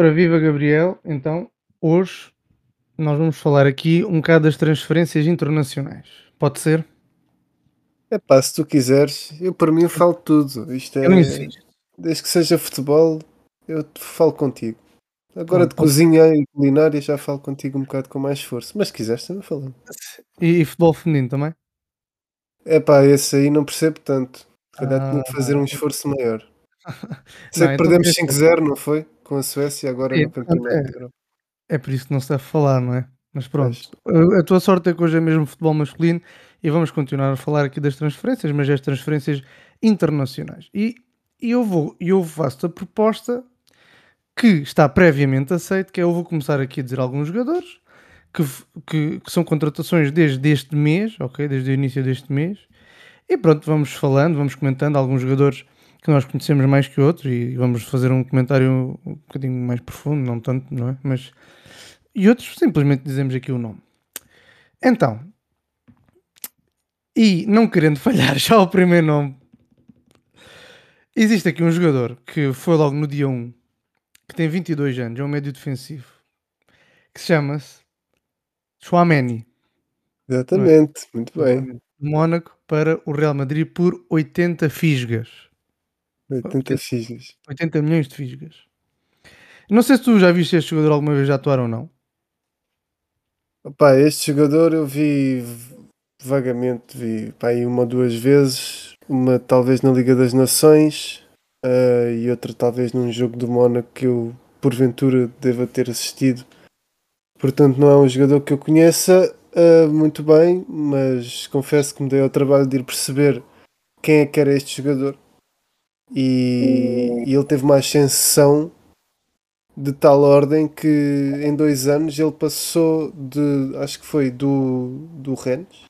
Ora, viva Gabriel, então hoje nós vamos falar aqui um bocado das transferências internacionais. Pode ser? É pá, se tu quiseres, eu para mim falo tudo. Isto é. Eu. Desde que seja futebol, eu falo contigo. Agora de cozinha e culinária já falo contigo um bocado com mais esforço. Mas se quiseres também falamos. E, e futebol feminino também? É pá, esse aí não percebo tanto. Se calhar tinha que Ah, fazer um esforço maior. Sei não, que então perdemos pensa- 5-0, não foi? Com a Suécia agora Sim, no campeonato. é. É por isso que não se deve falar, não é? Mas pronto. A a tua sorte é que hoje é mesmo futebol masculino e vamos continuar a falar aqui das transferências, mas as transferências internacionais. E, e eu vou, e eu faço a proposta que está previamente aceito, que é eu vou começar aqui a dizer alguns jogadores que, que, que são contratações desde este mês, ok? Desde o início deste mês. E pronto, vamos falando, vamos comentando alguns jogadores que nós conhecemos mais que outros e vamos fazer um comentário um bocadinho mais profundo, não tanto, não é? Mas e outros simplesmente dizemos aqui o nome. Então, e não querendo falhar já o primeiro nome, existe aqui um jogador que foi logo no dia 1, que tem 22 anos, é um médio defensivo, que se chama-se Chouameni, Exatamente, muito bem. Mónaco para o Real Madrid por 80 fisgas. 80 figas. 80 milhões de fisgas. Não sei se tu já viste este jogador alguma vez já atuar ou não. Opa, este jogador eu vi vagamente, vi pá, uma ou duas vezes, uma talvez na Liga das Nações ah, e outra talvez num jogo do Mónaco que eu porventura deva ter assistido. Portanto, não é um jogador que eu conheça ah, muito bem, mas confesso que me dei ao trabalho de ir perceber quem é que era este jogador. E, e ele teve uma ascensão de tal ordem que em dois anos ele passou de, acho que foi do, do Rennes,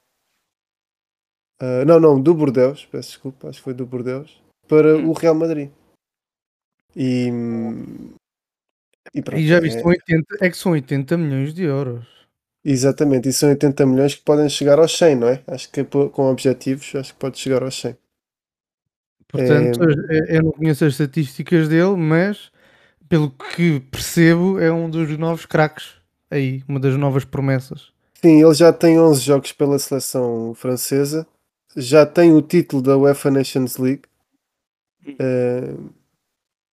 Ah, não, não, do Bordeaux, peço desculpa, acho que foi do Bordeaux, para Hum. o Real Madrid. E, e pronto, E já viste, é- são 80, é que são 80 milhões de euros. exatamente, e são 80 milhões que podem chegar aos 100, não é? Acho que po- com objetivos, acho que pode chegar aos 100. Portanto, eu- eu não conheço as estatísticas dele, mas pelo que percebo, é um dos novos craques aí, uma das novas promessas. Sim, ele já tem 11 jogos pela seleção francesa, já tem o título da UEFA Nations League. Eh,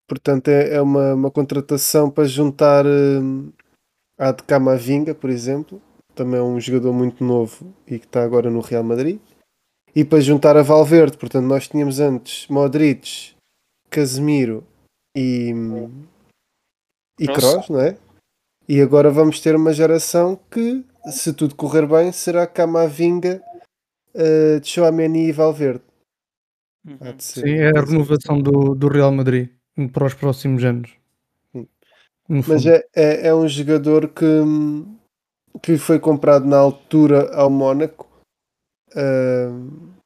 portanto, é, é uma, uma contratação para juntar eh, à de Camavinga, por exemplo, também é um jogador muito novo e que está agora no Real Madrid, e para juntar a Valverde. Portanto, nós tínhamos antes Modric, Casemiro e, e. Kroos, não é? E agora vamos ter uma geração que, se tudo correr bem, será Camavinga, uh, Chouameni e Valverde. Ser. Sim, é a renovação do, do Real Madrid para os próximos anos. Mas é, é, é um jogador que, que foi comprado na altura ao Mónaco uh,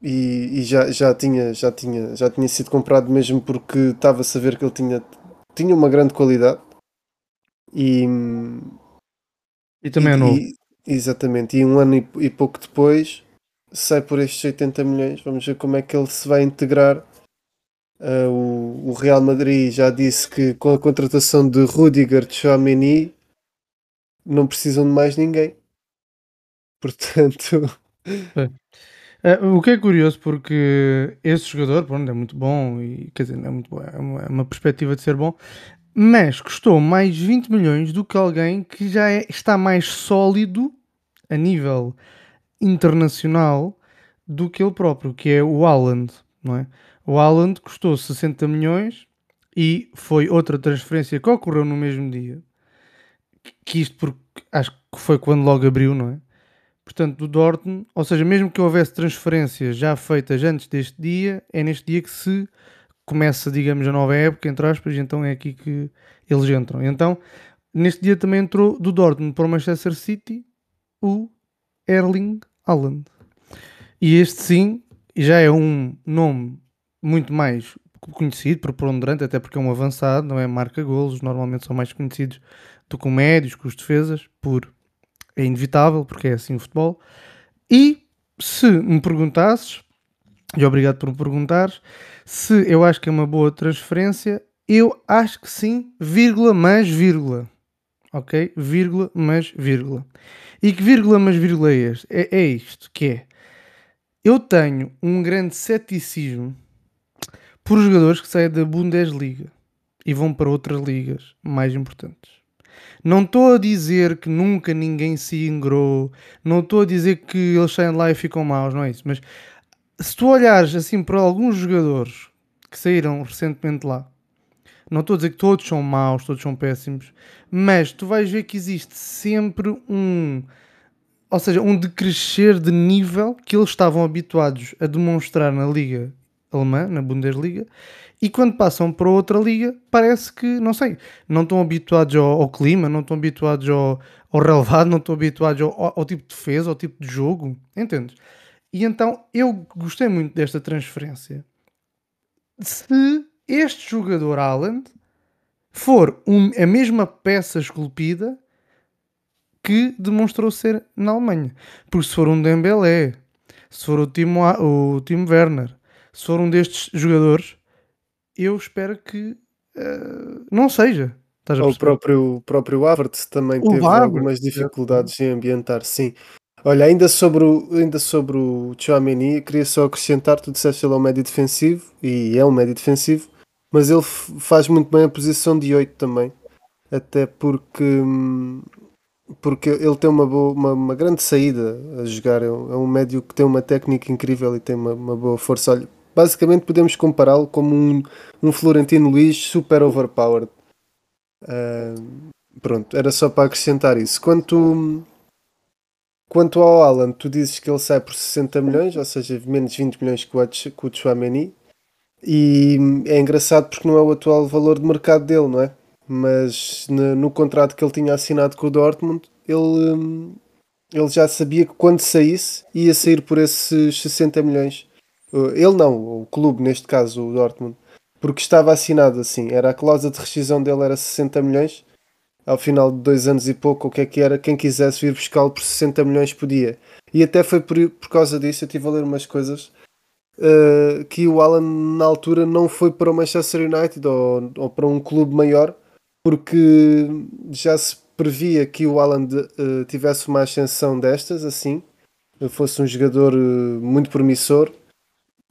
e, e já, já, tinha, já, tinha, já tinha sido comprado mesmo porque estava a saber que ele tinha, tinha uma grande qualidade e, E também e- é novo. e- exatamente, e um ano e, e pouco depois sai por estes 80 milhões. Vamos ver como é que ele se vai integrar. Uh, o, o Real Madrid já disse que com a contratação de Rudiger, de Chouameni, não precisam de mais ninguém. Portanto, É, o que é curioso porque esse jogador pronto, é muito bom e quer dizer, é muito bom, é uma, é uma perspectiva de ser bom, mas custou mais 20 milhões do que alguém que já é- está mais sólido a nível internacional do que ele próprio, que é o Haaland, não é? O Haaland custou 60 milhões e foi outra transferência que ocorreu no mesmo dia. Que isto porque acho que foi quando logo abriu, não é? Portanto, do Dortmund, ou seja, mesmo que houvesse transferências já feitas antes deste dia, é neste dia que se começa, digamos, a nova época, entre aspas, e então é aqui que eles entram. Então, neste dia também entrou do Dortmund para o Manchester City o Erling Haaland. E este sim, já é um nome muito mais conhecido, preponderante, até porque é um avançado, não é? Marca golos, normalmente são mais conhecidos do que médios, que os defesas, por é inevitável, porque é assim o futebol. E se me perguntasses, e obrigado por me perguntares, se eu acho que é uma boa transferência, eu acho que sim, vírgula, mas vírgula. Ok? Vírgula, mas vírgula. E que vírgula, mas vírgula é este? É, é isto, que é... Eu tenho um grande ceticismo por jogadores que saem da Bundesliga e vão para outras ligas mais importantes. Não estou a dizer que nunca ninguém se ingrou, não estou a dizer que eles saem lá e ficam maus, não é isso. Mas se tu olhares assim para alguns jogadores que saíram recentemente lá, não estou a dizer que todos são maus, todos são péssimos, mas tu vais ver que existe sempre um, ou seja, um decrescer de nível que eles estavam habituados a demonstrar na liga alemã, na Bundesliga, e quando passam para outra liga, parece que, não sei, não estão habituados ao, ao clima, não estão habituados ao, ao relevado, não estão habituados ao, ao, tipo de defesa, ao tipo de jogo, entendes? E então eu gostei muito desta transferência. Se este jogador Haaland for um, a mesma peça esculpida que demonstrou ser na Alemanha. Porque se for um Dembélé, se for o Timo, o Timo Werner, se for um destes jogadores, eu espero que uh, não seja. o próprio, próprio Havertz também o teve Havertz, algumas dificuldades é. em ambientar, sim. Olha, ainda sobre o, ainda sobre o Chouameni, queria só acrescentar, tu disseste que ele é um médio defensivo, e é um médio defensivo, mas ele faz muito bem a posição de 8 também, até porque, porque ele tem uma, boa, uma, uma grande saída a jogar, é um, é um médio que tem uma técnica incrível e tem uma, uma boa força. Olha, basicamente podemos compará-lo como um, um Florentino Luís super overpowered. Uh, pronto, era só para acrescentar isso. Quanto, quanto ao Alan, tu dizes que ele sai por 60 milhões, ou seja, menos 20 milhões que o, que. E é engraçado porque não é o atual valor de mercado dele, não é? Mas no, no contrato que ele tinha assinado com o Dortmund, ele, ele já sabia que quando saísse ia sair por esses 60 milhões. Ele não, o clube, neste caso o Dortmund, porque estava assinado assim. Era a cláusula de rescisão dele era 60 milhões. Ao final de dois anos e pouco, o que é que era? Quem quisesse vir buscá-lo por 60 milhões podia. E até foi por, por causa disso, eu estive a ler umas coisas, uh, que o Alan na altura não foi para o Manchester United ou, ou para um clube maior, porque já se previa que o Alan uh, tivesse uma ascensão destas, assim, fosse um jogador uh, muito promissor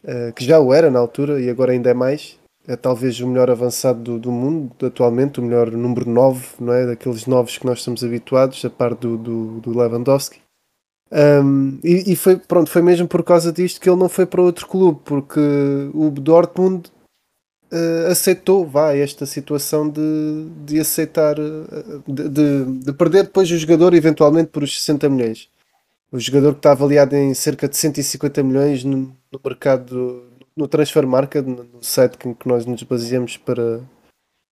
eh, que já o era na altura e agora ainda é mais. É talvez o melhor avançado do, do mundo atualmente, o melhor número 9, não é? Daqueles novos que nós estamos habituados, a par do, do, do Lewandowski. Um, e, e, foi, pronto, foi mesmo por causa disto que ele não foi para outro clube, porque o Dortmund uh, aceitou vá, esta situação de, de aceitar, uh, de, de, de, perder depois o jogador eventualmente por os 60 milhões. O jogador que está avaliado em cerca de 150 milhões no, no mercado, no Transfer Market, no site em que nós nos baseamos para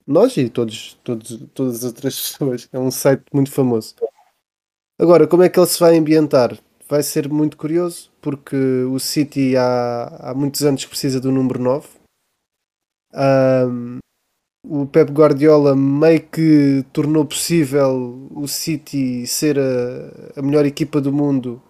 nós e todos, todos, todas as outras pessoas. É um site muito famoso. Agora, como é que ele se vai ambientar? Vai ser muito curioso, porque o City há, há muitos anos que precisa do número 9. Um, o Pep Guardiola meio que tornou possível o City ser a, a melhor equipa do mundo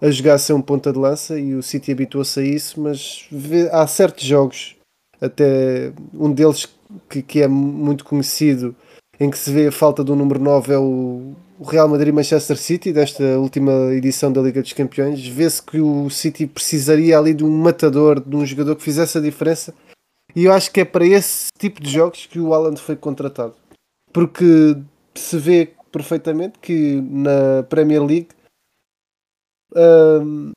a jogar sem um ponta de lança e o City habituou-se a isso, mas vê, há certos jogos, até um deles que, que, é muito conhecido, em que se vê a falta do número 9 é o, o Real Madrid-Manchester City, desta última edição da Liga dos Campeões. Vê-se que o City precisaria ali de um matador, de um jogador que fizesse a diferença e eu acho que é para esse tipo de jogos que o Alan foi contratado. Porque se vê perfeitamente que na Premier League um,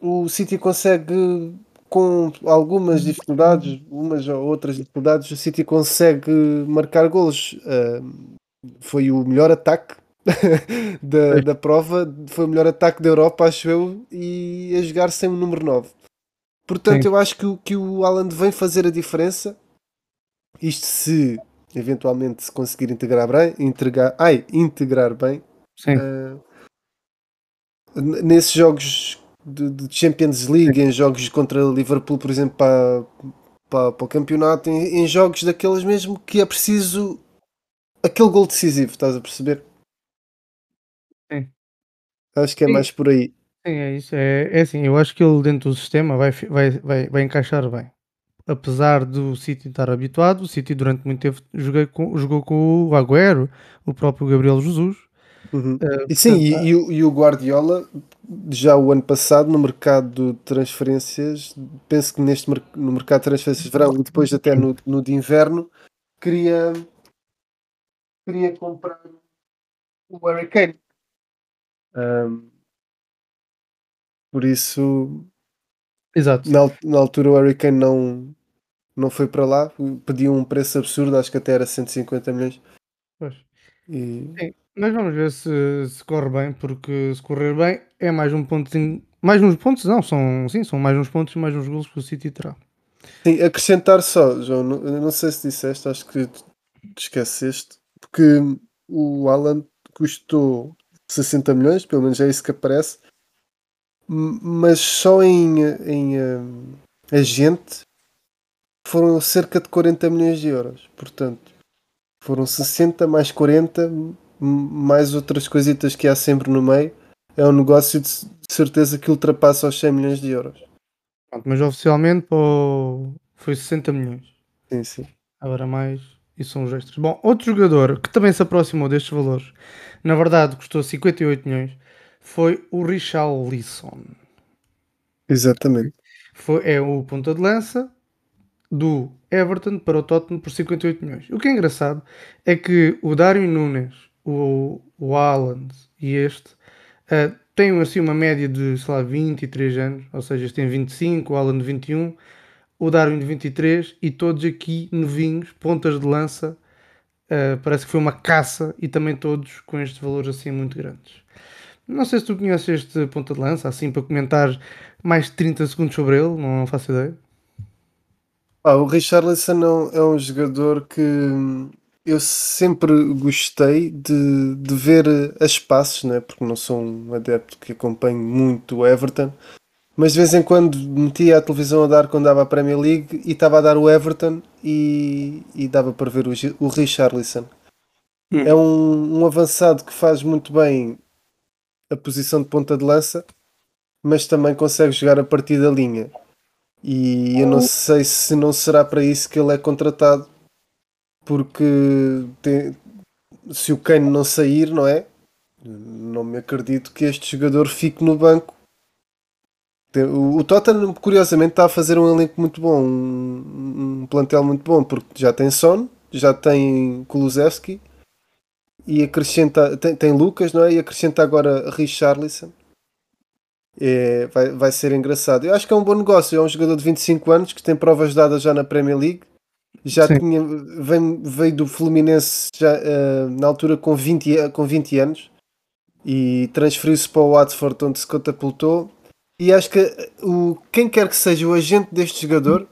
o City consegue, com algumas dificuldades, umas ou outras dificuldades, o City consegue marcar golos. Um, foi o melhor ataque da, da prova, foi o melhor ataque da Europa, acho eu, e a jogar sem o número 9. Portanto, Sim. eu acho que, que o Alan vem fazer a diferença. Isto se eventualmente se conseguir integrar bem, integrar, ai, integrar bem. Uh, nesses jogos de, de, Champions League, Sim. em jogos contra Liverpool, por exemplo, para, para, para o campeonato, em, em, jogos daqueles mesmo que é preciso aquele gol decisivo, estás a perceber? Sim. Acho que é Sim. mais por aí. Sim, é isso. É, é assim, eu acho que ele dentro do sistema vai, vai, vai, vai encaixar bem. Apesar do City estar habituado, o City durante muito tempo joguei com- jogou com o Agüero, o próprio Gabriel Jesus. Uhum. eh, E sim, portanto, e, e o, e o Guardiola, já o ano passado, no mercado de transferências, penso que neste no mercado de transferências de verão e depois até no, no de inverno, queria, queria comprar o Harry Kane. Ahm, por isso, exato. na, na altura, o Harry Kane não, não foi para lá, pediu um preço absurdo, acho que até era 150 milhões. Pois. E, Sim, mas vamos ver se, se corre bem, porque se correr bem é mais um pontozinho. Mais uns pontos, não, são, sim, são mais uns pontos e mais uns gols que o City terá. Sim, acrescentar só, João, não, não sei se disseste, acho que te esqueceste, porque o Alan custou 60 milhões, pelo menos é isso que aparece, mas só em, em hum, agente foram cerca de 40 milhões de euros. Portanto, foram 60 mais 40, m- mais outras coisitas que há sempre no meio. É um negócio de certeza que ultrapassa os 100 milhões de euros. Pronto, mas oficialmente pô, foi 60 milhões. Sim, sim. Agora mais, e são os extras. Bom, outro jogador que também se aproximou destes valores, na verdade custou 58 milhões, foi o Richarlison. Exatamente. Foi, é o ponta de lança do Everton para o Tottenham por 58 milhões. O que é engraçado é que o Darwin Nunes, o, o Haaland e este eh, têm assim uma média de, sei lá, 23 anos, ou seja, este tem 25, o Haaland 21, o Darwin de 23 e todos aqui novinhos, pontas de lança. eh, parece que foi uma caça e também todos com estes valores assim muito grandes. Não sei se tu conheces este ponta de lança, assim para comentar mais de 30 segundos sobre ele, não, faço ideia. Ah, o Richarlison é um, é jogador que hum, eu sempre gostei de, de ver a espaços, né? porque não sou um adepto que acompanho muito o Everton, mas de vez em quando metia a televisão a dar quando dava a Premier League e estava a dar o Everton e, e dava para ver o, o Richarlison. Hum. É um, um avançado que faz muito bem a posição de ponta de lança, mas também consegue jogar a partir da linha. E eu não sei se não será para isso que ele é contratado, porque tem- se o Kane não sair, não é? Não me acredito que este jogador fique no banco. O Tottenham, curiosamente, está a fazer um elenco muito bom, um, um plantel muito bom, porque já tem Son, já tem Kulusevski e acrescenta, tem, tem Lucas, não é? E acrescenta agora Richarlison. É, vai, vai ser engraçado. Eu acho que é um bom negócio. É um jogador de 25 anos que tem provas dadas já na Premier League. Já Sim. tinha, veio, veio do Fluminense já, eh, na altura com 20, a- com 20 anos e transferiu-se para o Watford onde se catapultou. E acho que o, quem quer que seja o agente deste jogador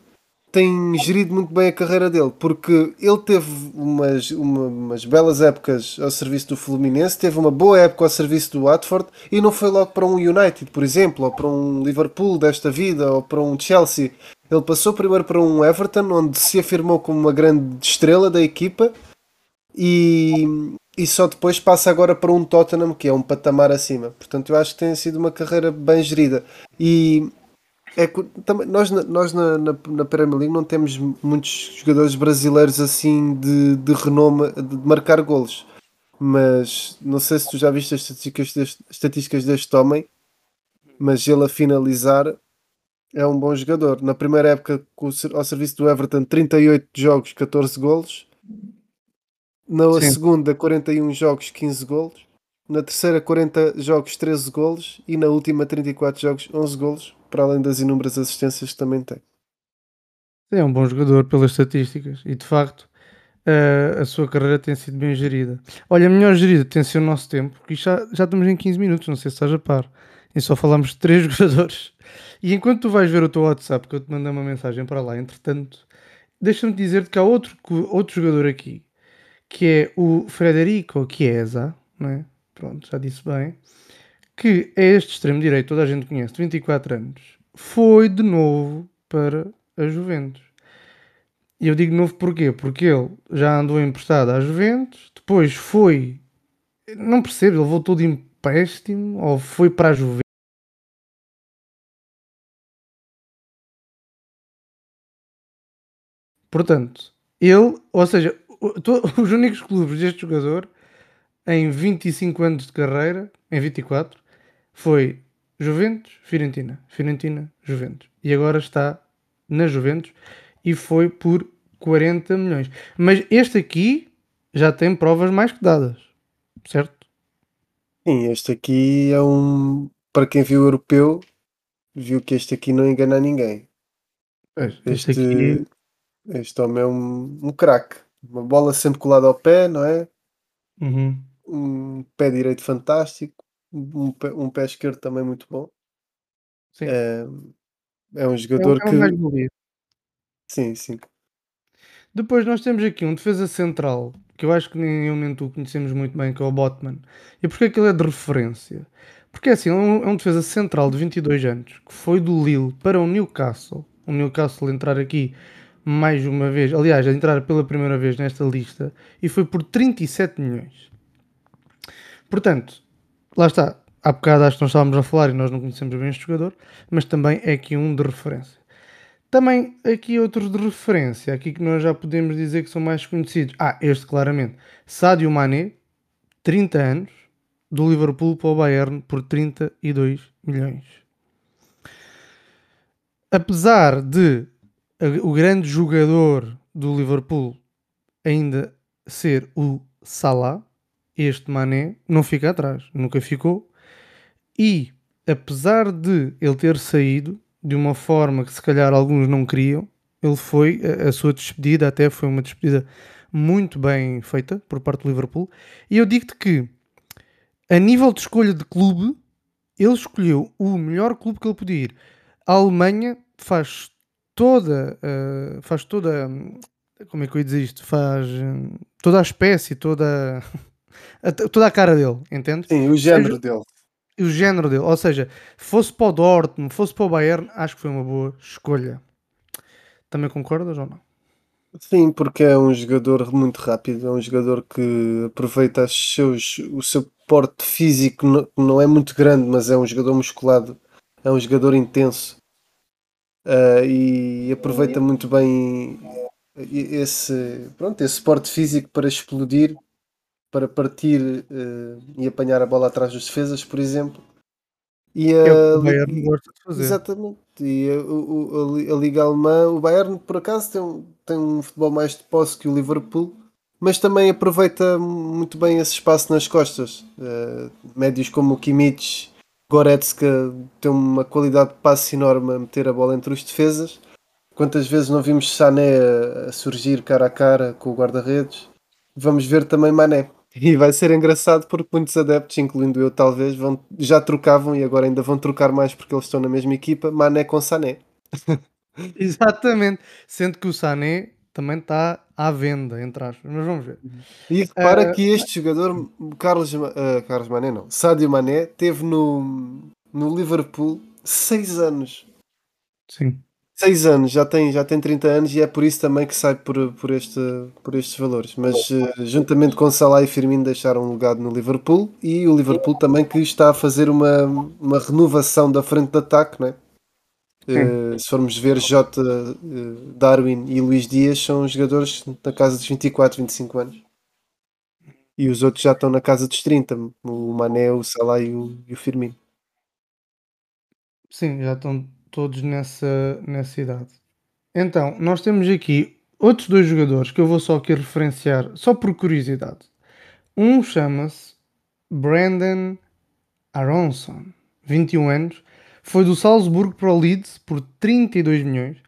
tem gerido muito bem a carreira dele, porque ele teve umas, uma- umas belas épocas ao serviço do Fluminense, teve uma boa época ao serviço do Watford e não foi logo para um United, por exemplo, ou para um Liverpool desta vida, ou para um Chelsea. Ele passou primeiro para um Everton, onde se afirmou como uma grande estrela da equipa e, e só depois passa agora para um Tottenham, que é um patamar acima. Portanto, eu acho que tem sido uma carreira bem gerida. E é, nós na, nós na, na, na Premier League não temos muitos jogadores brasileiros assim de, de renome de marcar golos. Mas não sei se tu já viste as estatísticas deste, estatísticas deste homem, mas ele a finalizar é um bom jogador. Na primeira época com ao serviço do Everton, 38 jogos, 14 golos. Na Sim. segunda, 41 jogos, 15 golos. Na terceira, 40 jogos, 13 golos. E na última, 34 jogos, 11 golos. Para além das inúmeras assistências que também tem. É um bom jogador pelas estatísticas e de facto eh, a sua carreira tem sido bem gerida. Olha, melhor gerida tem sido o nosso tempo, porque já, já estamos em 15 minutos, não sei se estás a par. E só falamos de três jogadores. E enquanto tu vais ver o teu WhatsApp, que eu te mandei uma mensagem para lá, entretanto, deixa-me dizer-te que há outro, outro jogador aqui, que é o Frederico Chiesa, não é? Pronto, já disse bem, que é este extremo-direito, toda a gente conhece, 24 anos, foi de novo para a Juventus. E eu digo novo porquê? Porque ele já andou emprestado à Juventus, depois foi, não percebo, ele voltou de empréstimo ou foi para a Juventus. Portanto, ele, ou seja, os únicos clubes deste jogador em 25 anos de carreira, em 24, foi Juventus, Fiorentina, Fiorentina, Juventus. E agora está na Juventus e foi por 40 milhões. Mas este aqui já tem provas mais que dadas, certo? Sim, este aqui é um. Para quem viu o europeu, viu que este aqui não engana ninguém. este, este aqui. Este homem é um, um craque. Uma bola sempre colada ao pé, não é? Uhum. Um pé direito fantástico. Um pé, um pé esquerdo também muito bom. Sim. É, é um jogador é um, é um que. Sim, sim. Depois nós temos aqui um defesa central que eu acho que nem eu nem tu conhecemos muito bem, que é o Botman. E porquê que ele é de referência? Porque assim, é um, é um defesa central de 22 anos que foi do Lille para o Newcastle. O Newcastle entrar aqui mais uma vez, aliás, entrar pela primeira vez nesta lista e foi por 37 milhões. Portanto, lá está. Há bocado acho que nós estávamos a falar e nós não conhecemos bem este jogador, mas também é aqui um de referência. Também aqui outros de referência, aqui que nós já podemos dizer que são mais conhecidos. Ah, este claramente. Sadio Mané, 30 anos, do Liverpool para o Bayern por 32 milhões. Apesar de o grande jogador do Liverpool ainda ser o Salah, este Mané não fica atrás, nunca ficou. E apesar de ele ter saído, de uma forma que se calhar alguns não queriam. Ele foi, a, sua despedida até foi uma despedida muito bem feita por parte do Liverpool. E eu digo-te que, a nível de escolha de clube, ele escolheu o melhor clube que ele podia ir. A Alemanha faz toda, uh, faz toda, como é que eu ia dizer isto? Faz uh, toda a espécie, toda, toda a cara dele, entende? Sim, o género Seja, dele o género dele. Ou seja, fosse para o Dortmund, fosse para o Bayern, acho que foi uma boa escolha. Também concordas ou não? Sim, porque é um jogador muito rápido, é um jogador que aproveita seus, o seu porte físico, não, não é muito grande, mas é um jogador musculado, é um jogador intenso uh, e aproveita muito bem esse, pronto, esse porte físico para explodir para partir uh, e apanhar a bola atrás dos defesas, por exemplo. E a, é o Bayern gosta de fazer. Exatamente. E a, a, a, Liga Alemã, o Bayern, por acaso, tem um, tem um futebol mais de posse que o Liverpool, mas também aproveita muito bem esse espaço nas costas. Uh, médios como o Kimmich, Goretzka, tem uma qualidade de passe enorme a meter a bola entre os defesas. Quantas vezes não vimos Sané a, a surgir cara a cara com o guarda-redes? Vamos ver também Mané. E vai ser engraçado porque muitos adeptos, incluindo eu talvez, vão, já trocavam e agora ainda vão trocar mais porque eles estão na mesma equipa, Mané com Sané. Exatamente. Sendo que o Sané também está à venda, entre aspas. Mas vamos ver. E repara uh, que este jogador, Carlos, uh, Carlos Mané não, Sadio Mané, teve no, no Liverpool 6 anos. Sim. 6 anos, já tem, já tem 30 anos e é por isso também que sai por, por, este, por estes valores. Mas uh, juntamente com Salah e Firmino deixaram um legado no Liverpool e o Liverpool também que está a fazer uma, uma renovação da frente de ataque, né? Uh, se formos ver Jota, uh, Darwin e Luís Dias são jogadores na casa dos 24, 25 anos. E os outros já estão na casa dos 30, o Mané, o Salah e o, e o Firmino. Sim, já estão todos nessa, nessa idade. Então, nós temos aqui outros dois jogadores que eu vou só aqui referenciar, só por curiosidade. Um chama-se Brandon Aronson, 21 anos, foi do Salzburgo para o Leeds por 32 milhões.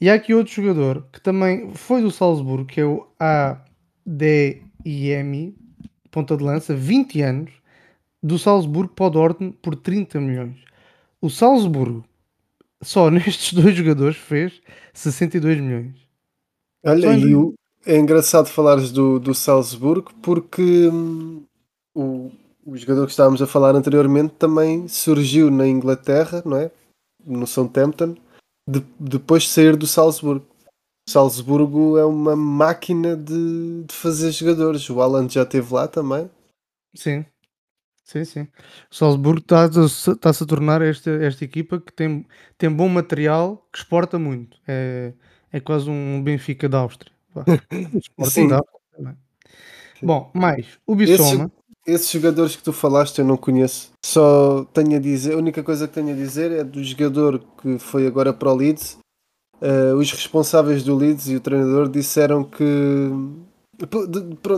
E há aqui outro jogador que também foi do Salzburgo, que é o ADIM, ponta de lança, 20 anos, do Salzburgo para o Dortmund por 30 milhões. O Salzburgo só nestes dois jogadores fez 62 milhões. Olha, e o, é engraçado falares do, do Salzburgo porque hum, o, o jogador que estávamos a falar anteriormente também surgiu na Inglaterra, não é? No Southampton, de, depois de sair do Salzburgo. Salzburgo é uma máquina de, de fazer jogadores. O Alan já esteve lá também. Sim. Sim, sim. O Salzburgo está-se está a tornar esta, esta equipa que tem, tem bom material, que exporta muito. É, É quase um Benfica da Áustria. Sim. da Áustria. Bom, mais o Bissoma. Esses jogadores que tu falaste eu não conheço. Só tenho a dizer, a única coisa que tenho a dizer é do jogador que foi agora para o Leeds. eh, os responsáveis do Leeds e o treinador disseram que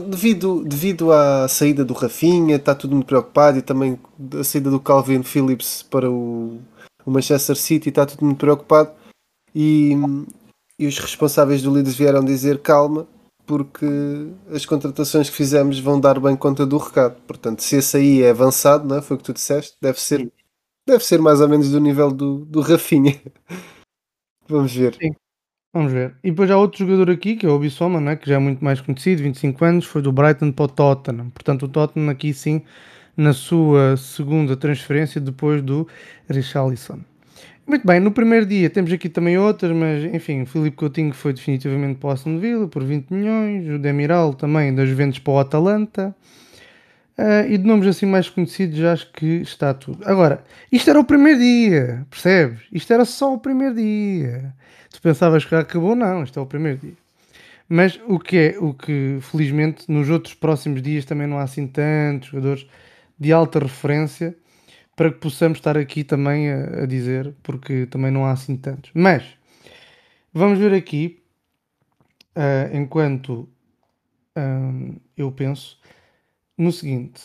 devido, devido à saída do Rafinha, está tudo muito preocupado e também a saída do Calvin Phillips para o, o Manchester City, está tudo muito preocupado. E, e os responsáveis do Leeds vieram dizer calma, porque as contratações que fizemos vão dar bem conta do recado. Portanto, se esse aí é avançado, não é? foi o que tu disseste, deve ser, deve ser mais ou menos do nível do, do Rafinha. Vamos ver. Vamos ver. E depois há outro jogador aqui, que é o Bissoma, né? que já é muito mais conhecido, 25 anos, foi do Brighton para o Tottenham. Portanto, o Tottenham aqui sim, na sua segunda transferência, depois do Richarlison. Muito bem, no primeiro dia temos aqui também outras, mas enfim, o Filipe Coutinho foi definitivamente para o Aston Villa por 20 milhões, o Demiral também das Juventus para o Atalanta. Ah, e de nomes assim mais conhecidos, acho que está tudo. Agora, isto era o primeiro dia, percebes? Isto era só o primeiro dia. Tu pensavas que acabou? Não, isto é o primeiro dia. Mas o que é, o que felizmente nos outros próximos dias também não há assim tantos jogadores de alta referência para que possamos estar aqui também a, a dizer, porque também não há assim tantos. Mas vamos ver aqui, ah, enquanto ah, eu penso no seguinte.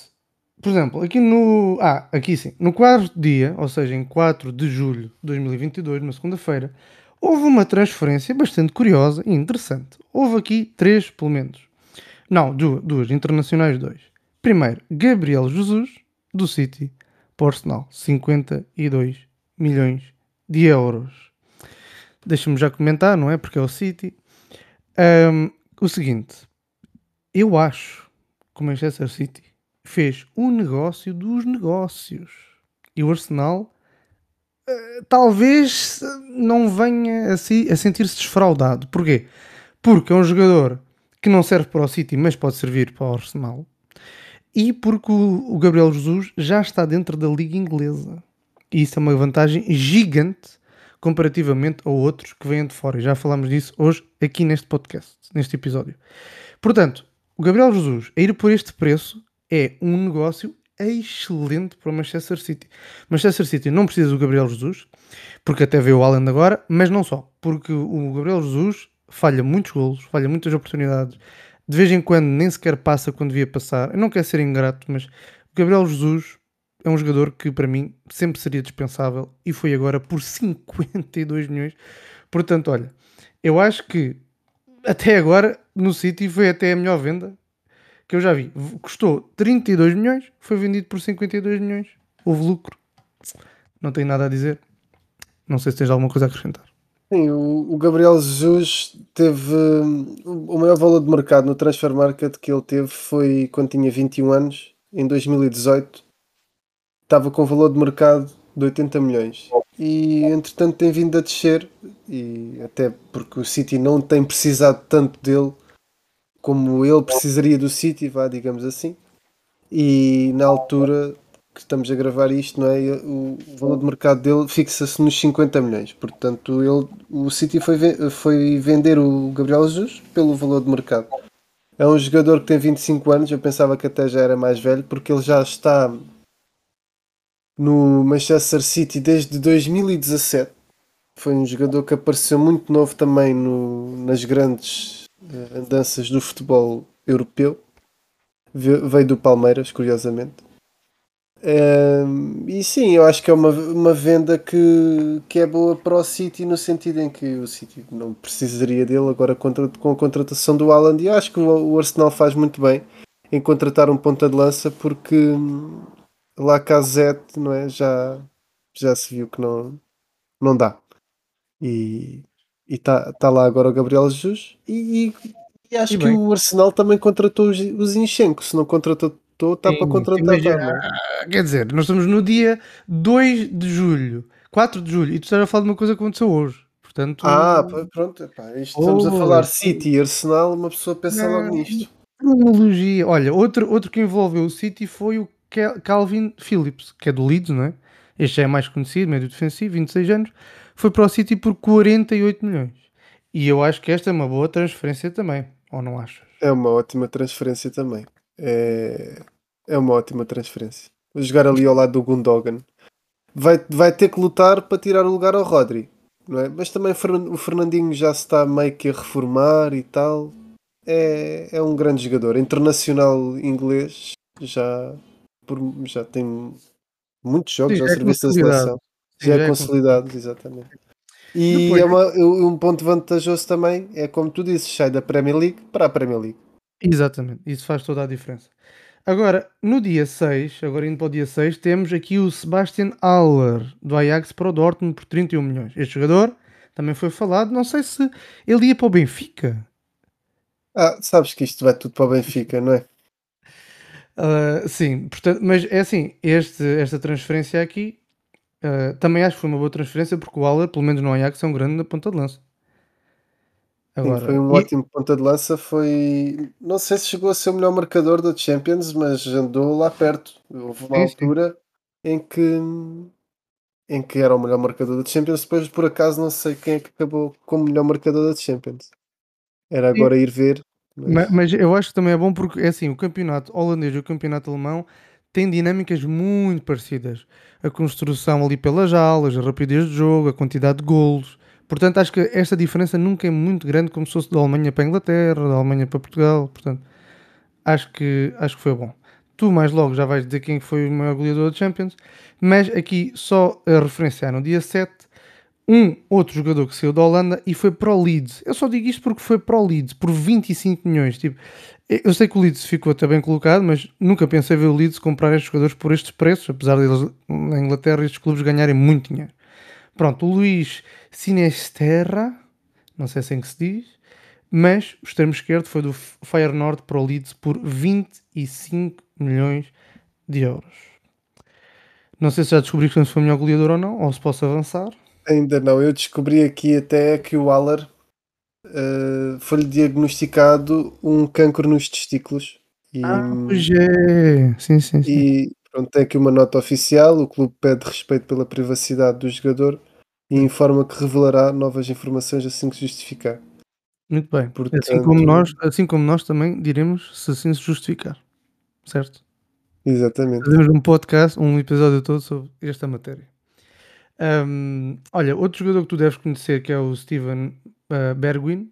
Por exemplo, aqui no. Ah, aqui sim. No quarto dia, ou seja, em 4 de julho de 2022, na segunda-feira, houve uma transferência bastante curiosa e interessante. Houve aqui três, pelo menos. Não, duas, duas internacionais, dois. Primeiro, Gabriel Jesus, do City, para o Arsenal, 52 milhões de euros. Deixa-me já comentar, não é? Porque é o City. Ahm, o seguinte, eu acho que o Manchester City fez o negócio dos negócios e o Arsenal eh, talvez não venha a, si- a sentir-se desfraudado. Porquê? Porque é um jogador que não serve para o City, mas pode servir para o Arsenal. E porque o, o Gabriel Jesus já está dentro da Liga Inglesa. E isso é uma vantagem gigante comparativamente a outros que vêm de fora. E já falámos disso hoje aqui neste podcast, neste episódio. Portanto, o Gabriel Jesus a ir por este preço é um negócio excelente para o Manchester City. Manchester City não precisa do Gabriel Jesus, porque até veio o Haaland agora, mas não só, porque o Gabriel Jesus falha muitos golos, falha muitas oportunidades, de vez em quando nem sequer passa quando devia passar. Eu não quero ser ingrato, mas o Gabriel Jesus é um jogador que para mim sempre seria dispensável e foi agora por 52 milhões. Portanto, olha, eu acho que até agora no City foi até a melhor venda que eu já vi. Custou 32 milhões, foi vendido por 52 milhões. Houve lucro. Não tenho nada a dizer. Não sei se tens alguma coisa a acrescentar. Sim, o, Gabriel Jesus teve hum, o o maior valor de mercado no transfer market que ele teve foi quando tinha 21 anos, em 2018. Estava com valor de mercado de 80 milhões. E entretanto tem vindo a descer, e até porque o City não tem precisado tanto dele como ele precisaria do City, vá, digamos assim. E na altura que estamos a gravar isto, não é? O valor de mercado dele fixa-se nos 50 milhões. Portanto, ele, o City foi, foi vender o Gabriel Jesus pelo valor de mercado. É um jogador que tem 25 anos, eu pensava que até já era mais velho, porque ele já está no Manchester City desde 2017. Foi um jogador que apareceu muito novo também no- nas grandes eh, andanças do futebol europeu. Ve- Veio do Palmeiras, curiosamente. Ehm, e sim, eu acho que é uma, uma venda que, que é boa para o City no sentido em que o City não precisaria dele agora contra, com a contratação do Haaland e acho que o, o Arsenal faz muito bem em contratar um ponta de lança porque lá Casete não é? já, já se viu que não, não dá e está tá lá agora o Gabriel Jesus e, e- e acho E que o Arsenal também contratou os, os Zinchenko, se não contratou está para contratar imagina-? Ah, Quer dizer, nós estamos no dia 2 de julho, 4 de julho, e tu estás a falar de uma coisa que aconteceu hoje. Portanto, Ah, pá, pronto, epá, isto estamos a Oh, falar City e Arsenal, uma pessoa pensa Não. logo nisto. cronologia. Olha, outro, outro que envolveu o City foi o Calvin Phillips, que é do Leeds, não é? Este já é mais conhecido, médio defensivo, 26 anos. Foi para o City por 48 milhões. E eu acho que esta é uma boa transferência também, ou não achas? É uma ótima transferência também. É, é uma ótima transferência. Vou jogar ali ao lado do Gundogan. Vai, vai ter que lutar para tirar o lugar ao Rodri. Não é? Mas também o Fernandinho já se está meio que a reformar e tal. É, é um grande jogador. Internacional inglês. Já, por, já tem muitos jogos Sim, ao é serviço da seleção. Sim, Já já é é consolidado, exatamente. E Depois- é uma- um ponto vantajoso também é como tu dizes, sai da Premier League para a Premier League. Exatamente, isso faz toda a diferença. Agora, no dia 6, agora indo para o dia 6, temos aqui o Sebastian Haller, do Ajax para o Dortmund por 31 milhões. Este jogador também foi falado, não sei se ele ia para o Benfica. Ah, sabes que isto vai tudo para o Benfica, não é? Ah, sim, portanto, mas é assim, este, esta transferência aqui ah, também acho que foi uma boa transferência porque o Haller, pelo menos no Ajax, é um grande na ponta de lança. Sim, Agora, foi um e- ótimo ponta de lança. Foi. Não sei se chegou a ser o melhor marcador da Champions, mas andou lá perto. Houve uma Sim, sim. altura em que em que era o melhor marcador da Champions. Depois, por acaso, não sei quem é que acabou como melhor marcador da Champions. Era Sim. agora ir ver. Ma- Mas... Mas eu acho que também é bom porque é assim, o campeonato holandês e o campeonato alemão têm dinâmicas muito parecidas. A construção ali pelas alas, a rapidez de jogo, a quantidade de golos. Portanto, acho que esta diferença nunca é muito grande como se fosse da Alemanha para a Inglaterra, da Alemanha para Portugal. Portanto, acho que, acho que foi bom. Tu mais logo já vais dizer quem foi o maior goleador da Champions, mas aqui só a referenciar no dia 7 um outro jogador que saiu da Holanda e foi para o Leeds. Eu só digo isto porque foi para o Leeds por 25 milhões. Tipo, eu sei que o Leeds ficou até bem colocado, mas nunca pensei ver o Leeds comprar estes jogadores por estes preços, apesar de eles na Inglaterra estes clubes ganharem muito dinheiro. Pronto, o Luís Sinesterra, não sei se é assim que se diz, mas o extremo esquerdo foi do Feyenoord para o Leeds por 25 milhões de euros. Não sei se já descobri que foi o melhor goleador ou não, ou se posso avançar. Ainda não. Eu descobri aqui até que o Haller eh, foi-lhe diagnosticado um cancro nos testículos. E, Ah, pois é. Sim, sim, sim. e pronto, tem aqui uma nota oficial. O clube pede respeito pela privacidade do jogador e informa que revelará novas informações assim que se justificar. Muito bem. Portanto- Assim, como nós, assim como nós também diremos se assim se justificar. Certo? Exatamente. Fazemos um podcast, um episódio todo sobre esta matéria. Ahm, olha, outro jogador que tu deves conhecer que é o Steven ah, Bergwijn.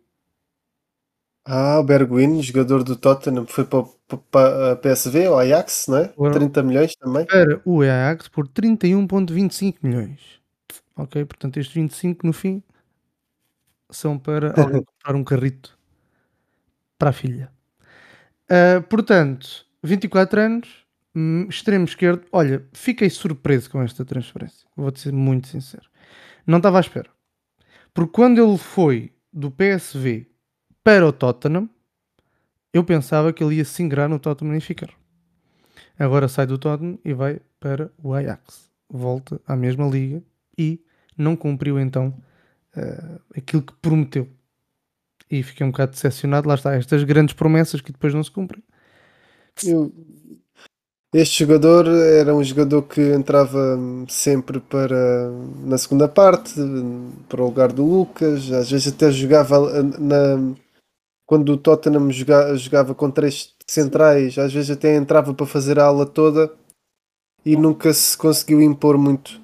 Ah, o Bergwijn, jogador do Tottenham, foi para, o- para a PSV, ou Ajax, não é? Foram. 30 milhões também. para o Ajax por 31.25 milhões. Ok? Portanto, estes 25 no fim são para comprar um carrito para a filha. Ah, portanto, 24 anos, hum, extremo esquerdo. Olha, fiquei surpreso com esta transferência. Vou-te ser muito sincero. Não estava à espera. Porque quando ele foi do PSV para o Tottenham, eu pensava que ele ia se ingrar no Tottenham e ficar. Agora sai do Tottenham e vai para o Ajax. Volta à mesma liga e não cumpriu então eh, aquilo que prometeu. E fiquei um bocado decepcionado. Lá está, estas grandes promessas que depois não se cumprem. Eu- Este jogador era um jogador que entrava sempre para na segunda parte, para o lugar do Lucas, às vezes até jogava na quando o Tottenham joga- jogava com três centrais, às vezes até entrava para fazer a aula toda e nunca se conseguiu impor muito.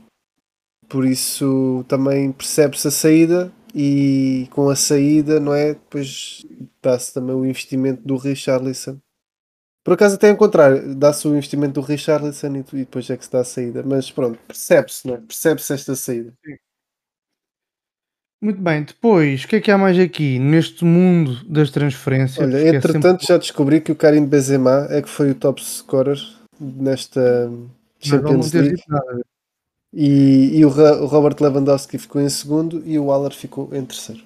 Por isso também percebe-se a saída e com a saída, não é? Depois dá-se também o investimento do Richarlison. Por acaso até ao contrário, dá-se o investimento do Richarlison e, depois é que se dá a saída. Mas pronto, percebe-se, não é? Percebe-se esta saída. Muito bem, depois, o que é que há mais aqui neste mundo das transferências? Olha, Que é entretanto sempre- já descobri que o Karim Benzema é que foi o top scorer nesta Champions League e, e o, o Robert Lewandowski ficou em segundo e o Haller ficou em terceiro.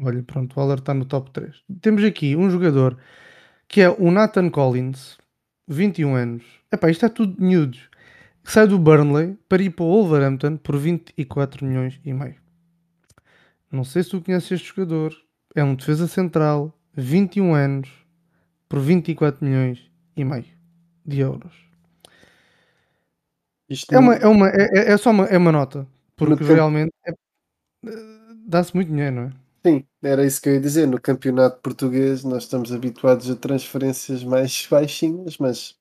Olha, pronto, o Haller está no top 3. Temos aqui um jogador que é o Nathan Collins, 21 anos. Epá, isto é tudo nudes. Que sai do Burnley para ir para o Wolverhampton por 24 milhões e meio. Não sei se tu conheces este jogador. É um defesa central, 21 anos, por 24 milhões e meio de euros. Isto É uma, é uma, é, é- só uma, é uma nota. Porque realmente é- eh, dá-se muito dinheiro, não é? Sim, era isso que eu ia dizer. No campeonato português nós estamos habituados a transferências mais baixinhas, mas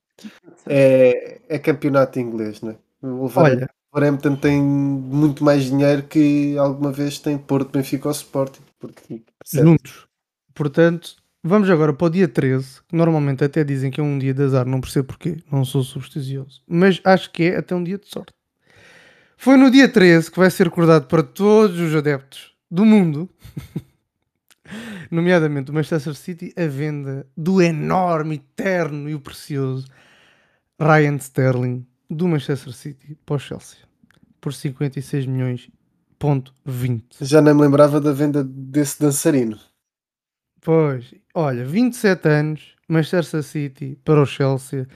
é, é campeonato inglês, não é? O Wolverhampton, tem muito mais dinheiro que alguma vez tem Porto, Benfica ou Sporting. Porque, juntos. Portanto, vamos agora para o dia 13, que normalmente até dizem que é um dia de azar, não percebo porquê, não sou supersticioso, mas acho que é até um dia de sorte. Foi no dia 13 que vai ser recordado para todos os adeptos do mundo, nomeadamente o Manchester City, a venda do enorme, eterno e o precioso Ryan Sterling do Manchester City para o Chelsea por 56 milhões ponto 20. Já nem me lembrava da venda desse dançarino. Pois, olha, 27 anos, Manchester City para o Chelsea.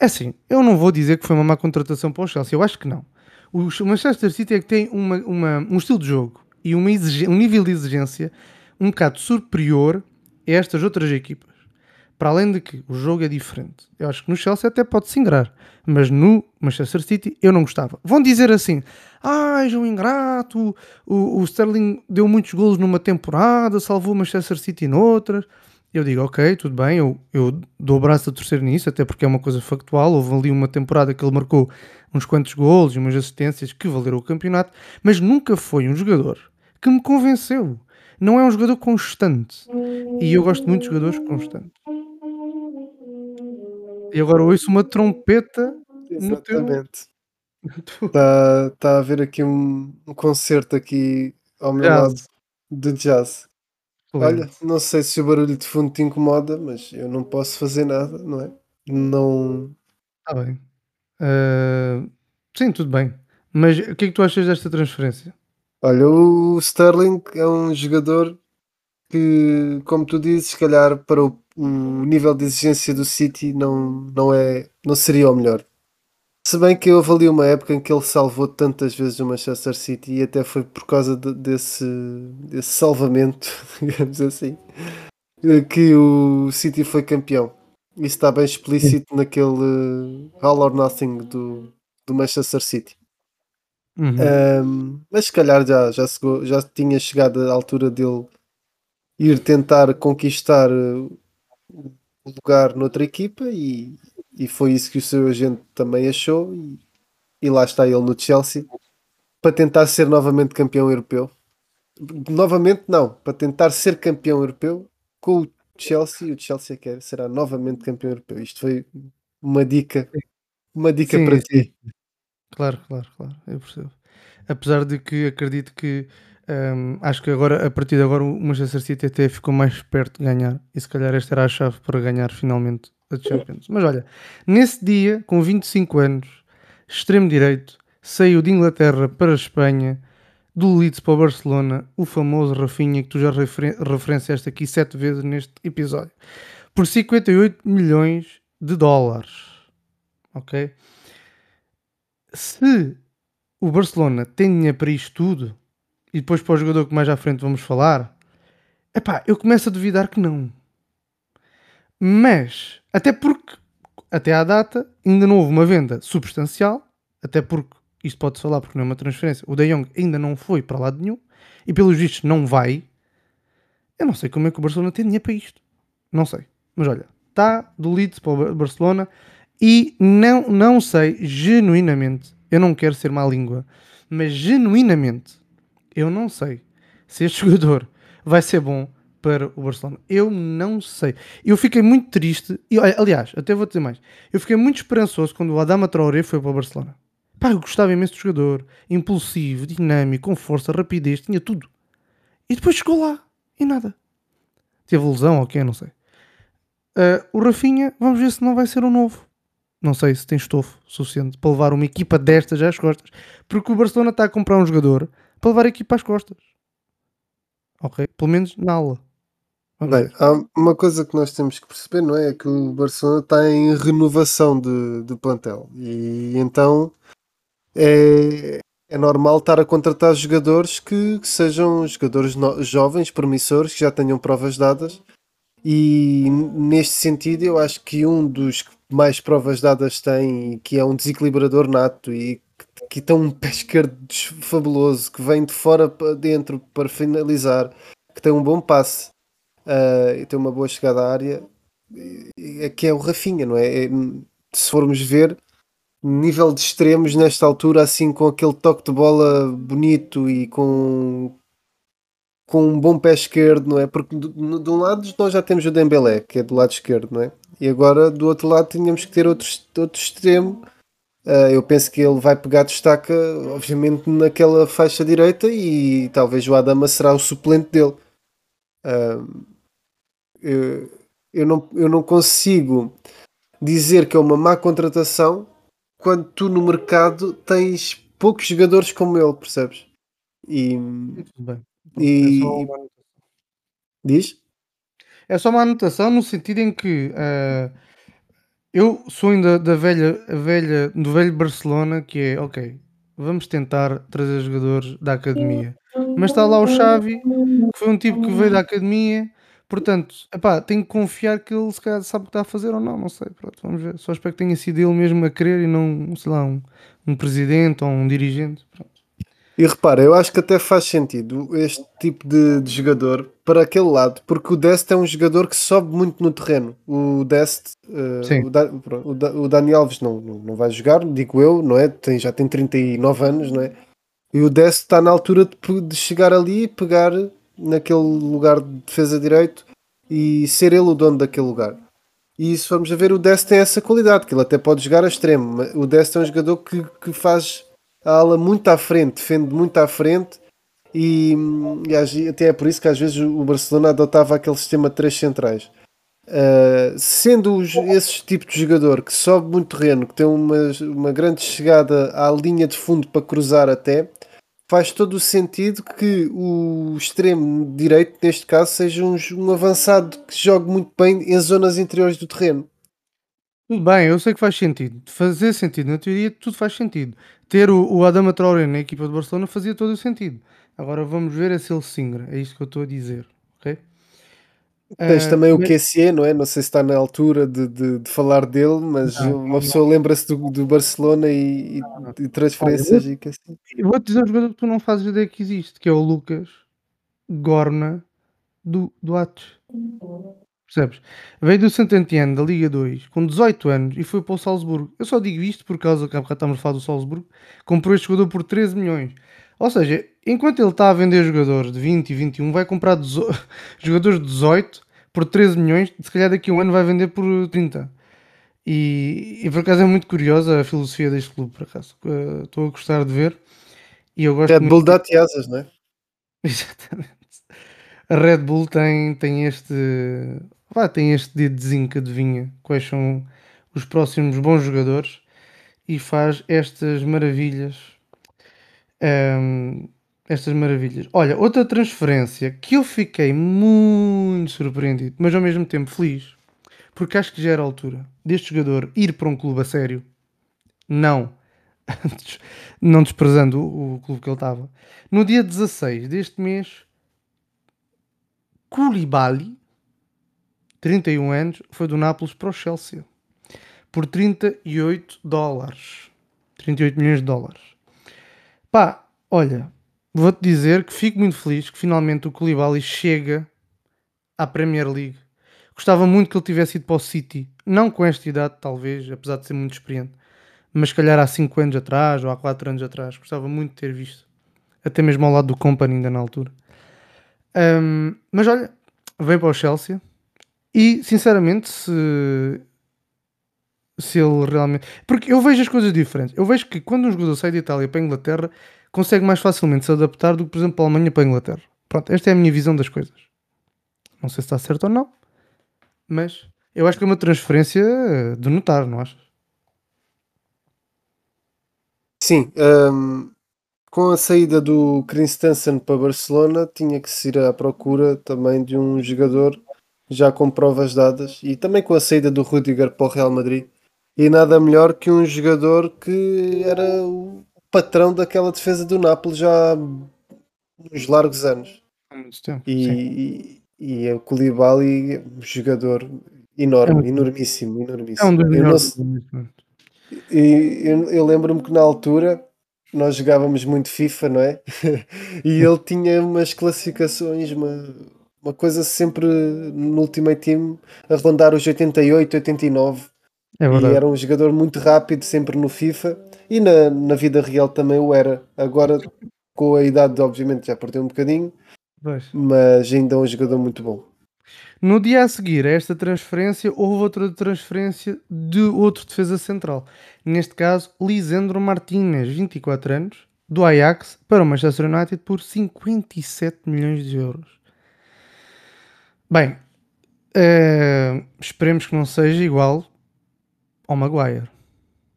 É assim, eu não vou dizer que foi uma má contratação para o Chelsea, eu acho que não. O Manchester City é que tem uma, uma- um estilo de jogo e uma um nível de exigência um bocado superior a estas outras equipas. Para além de que o jogo é diferente. Eu acho que no Chelsea até pode se ingrar, mas no Manchester City eu não gostava. Vão dizer assim: ai, João Ingrato, o, o Sterling deu muitos golos numa temporada, salvou o Manchester City noutras. Eu digo, ok, tudo bem, eu, eu dou o braço a torcer nisso, até porque é uma coisa factual. Houve ali uma temporada que ele marcou uns quantos golos e umas assistências que valeram o campeonato, mas nunca foi um jogador que me convenceu. Não é um jogador constante. E eu gosto muito de jogadores constantes. E agora ouço uma trompeta. Exatamente. no teu- Está tá a haver aqui um, um concerto aqui ao meu Jazz. lado de jazz. Olha, não sei se o barulho de fundo te incomoda, mas eu não posso fazer nada, não é? Não. Está bem. Ah, sim, tudo bem. Mas o que é que tu achas desta transferência? Olha, o Sterling é um jogador que, como tu dizes, se calhar para o, o nível de exigência do City não, não, é, não seria o melhor. Se bem que houve ali uma época em que ele salvou tantas vezes o Manchester City e até foi por causa de- desse, desse salvamento, digamos assim, que o City foi campeão. Isso está bem explícito naquele uh, All or Nothing do, do Manchester City. Uhum. Um, mas se calhar já, já, chegou- já tinha chegado a altura dele ir tentar conquistar uh, o lugar noutra equipa e, e foi isso que o seu agente também achou e, e lá está ele no Chelsea para tentar ser novamente campeão europeu. Novamente não, para tentar ser campeão europeu com o Chelsea, o Chelsea quer será novamente campeão europeu. Isto foi uma dica, uma dica Sim, para ti. Claro, claro, claro, eu percebo. Apesar de que acredito que hum, acho que agora, a partir de agora, o Manchester City até ficou mais perto de ganhar e se calhar esta era a chave para ganhar finalmente a Champions. Mas olha, nesse dia, com 25 anos, extremo direito, saiu de Inglaterra para a Espanha, do Leeds para o Barcelona, o famoso Rafinha que tu já referen referenciaste aqui sete vezes neste episódio, por 58 milhões de dólares. Ok? Se o Barcelona tem dinheiro para isto tudo, e depois para o jogador que mais à frente vamos falar, epá, eu começo a duvidar que não. Mas, até porque, até à data, ainda não houve uma venda substancial, até porque, isto pode-se falar porque não é uma transferência, o De Jong ainda não foi para lado nenhum, e pelos vistos não vai, eu não sei como é que o Barcelona tem dinheiro para isto. Não sei. Mas olha, está do Leeds para o Bar- Barcelona, e não, não sei, genuinamente, eu não quero ser má língua, mas genuinamente, eu não sei se este jogador vai ser bom para o Barcelona. Eu não sei. Eu fiquei muito triste, e aliás, até vou dizer mais, eu fiquei muito esperançoso quando o Adama Traoré foi para o Barcelona. Pá, eu gostava imenso do jogador, impulsivo, dinâmico, com força, rapidez, tinha tudo. E depois chegou lá, e nada. Teve lesão ou o quê, não sei. Ah, o Rafinha, vamos ver se não vai ser o novo. Não sei se tem estofo suficiente para levar uma equipa destas às costas. Porque o Barcelona está a comprar um jogador para levar a equipa às costas. Ok? Pelo menos na aula. Bem, há uma coisa que nós temos que perceber, não é? É que o Barcelona está em renovação de, de plantel e então é, é normal estar a contratar jogadores que, que sejam jogadores no- jovens, promissores, que já tenham provas dadas. E neste sentido, eu acho que um dos que mais provas dadas tem, e que é um desequilibrador nato e que, que tem um pé fabuloso, que vem de fora para dentro para finalizar, que tem um bom passe uh, e tem uma boa chegada à área, é que é o Rafinha, não é? é se formos ver, nível de extremos nesta altura, assim com aquele toque de bola bonito e com, com um bom pé esquerdo, não é? Porque de, de um lado nós já temos o Dembélé, que é do lado esquerdo, não é? E agora do outro lado tínhamos que ter outro, outro extremo. Uh, eu penso que ele vai pegar destaca, obviamente, naquela faixa direita e talvez o Adama será o suplente dele. Uh, eu, eu, não, eu não consigo dizer que é uma má contratação quando tu no mercado tens poucos jogadores como ele, percebes? E, bem. E É diz? É só uma anotação no sentido em que uh, eu sou ainda da velha, velha, do velho Barcelona que é ok, vamos tentar trazer jogadores da academia. Mas está lá o Xavi, que foi um tipo que veio da academia, portanto, epá, tenho que confiar que ele se calhar sabe o que está a fazer ou não, não sei, pronto, vamos ver. Só espero que tenha sido ele mesmo a querer e não, sei lá, um, um presidente ou um dirigente. Pronto. E repara, eu acho que até faz sentido este tipo de, de jogador para aquele lado, porque o Dest é um jogador que sobe muito no terreno. O Dest, uh, o, da, o, o, Dani Alves não, não, vai jogar, digo eu, não é? Tem, já tem 39 anos, não é? E o Dest está na altura de, de chegar ali e pegar naquele lugar de defesa direito e ser ele o dono daquele lugar. E se formos a ver, o Dest tem essa qualidade, que ele até pode jogar a extremo. O Dest é um jogador que, que faz a ala muito à frente, defende muito à frente e, e, até é por isso que às vezes o Barcelona adotava aquele sistema de três centrais. Uh, sendo os, esse tipo de jogador que sobe muito terreno, que tem uma, uma grande chegada à linha de fundo para cruzar até, faz todo o sentido que o extremo direito, neste caso, seja um, um avançado que jogue muito bem em zonas interiores do terreno. Tudo bem, eu sei que faz sentido. Fazer sentido, na teoria, tudo faz sentido. Ter o, o Adama Traoré na equipa de Barcelona fazia todo o sentido. Agora vamos ver se ele singra. É isto que eu estou a dizer, ok? Tens uh, também o QSE, não é? Não sei se está na altura de, de, de falar dele, mas não, uma pessoa lembra-se do, do, Barcelona e, e, e transferências Olha, e QSE. Eu vou-te dizer um jogador que tu não fazes ideia que existe, que é o Lucas Gorna do, do Atos. Percebes? Veio do Saint-Étienne da Liga 2 com 18 anos e foi para o Salzburgo. Eu só digo isto por causa que há estamos a falar do Salzburgo. Comprou este jogador por 13 milhões. Ou seja, enquanto ele está a vender jogadores de 20 e 21, vai comprar jogadores de 18 por 13 milhões. Se calhar daqui a um ano vai vender por 30. E, e por acaso é muito curiosa a filosofia deste clube. Por acaso uh, estou a gostar de ver. E eu gosto é de Bull asas, não é? Exatamente. A Red Bull tem, tem este Vá, tem este dedozinho que adivinha quais são os próximos bons jogadores e faz estas maravilhas. Um, estas maravilhas. Olha, outra transferência que eu fiquei muito surpreendido, mas ao mesmo tempo feliz, porque acho que já era a altura deste jogador ir para um clube a sério. Não, não desprezando o, o clube que ele estava. No dia 16 deste mês, Koulibaly 31 anos, foi do Nápoles para o Chelsea por 38 dólares. 38 milhões de dólares. Pá, olha, vou-te dizer que fico muito feliz que finalmente o Koulibaly chega à Premier League. Gostava muito que ele tivesse ido para o City, não com esta idade, talvez, apesar de ser muito experiente, mas se calhar há 5 anos atrás ou há 4 anos atrás. Gostava muito de ter visto, até mesmo ao lado do Company, ainda na altura. Um, mas olha, vem para o Chelsea e sinceramente, se, se ele realmente. Porque eu vejo as coisas diferentes. Eu vejo que quando um jogador sai de Itália para a Inglaterra, consegue mais facilmente se adaptar do que, por exemplo, a Alemanha para a Inglaterra. Pronto, esta é a minha visão das coisas. Não sei se está certo ou não, mas eu acho que é uma transferência de notar, não achas? Sim, um, com a saída do Christensen para Barcelona, tinha que se ir à procura também de um jogador já com provas dadas e também com a saída do Rudiger para o Real Madrid. E nada melhor que um jogador que era o patrão daquela defesa do Nápoles já há uns largos anos. Há muito tempo. E, e, e o Koulibaly, um jogador enorme, é enormíssimo, enormíssimo. É um dos melhores. E eu, eu lembro-me que na altura nós jogávamos muito FIFA, não é? e ele tinha umas classificações, uma, uma coisa sempre no Ultimate Team a rondar os 88, 89. É E verdade. era um jogador muito rápido, sempre no FIFA. E na, na vida real também o era. Agora, com a idade, obviamente, já perdeu um bocadinho, Pois. mas ainda é um jogador muito bom. No dia a seguir a esta transferência, houve outra transferência de outro defesa central. Neste caso, Lisandro Martínez, 24 anos, do Ajax para o Manchester United por 57 milhões de euros. Bem, eh, esperemos que não seja igual ao Maguire,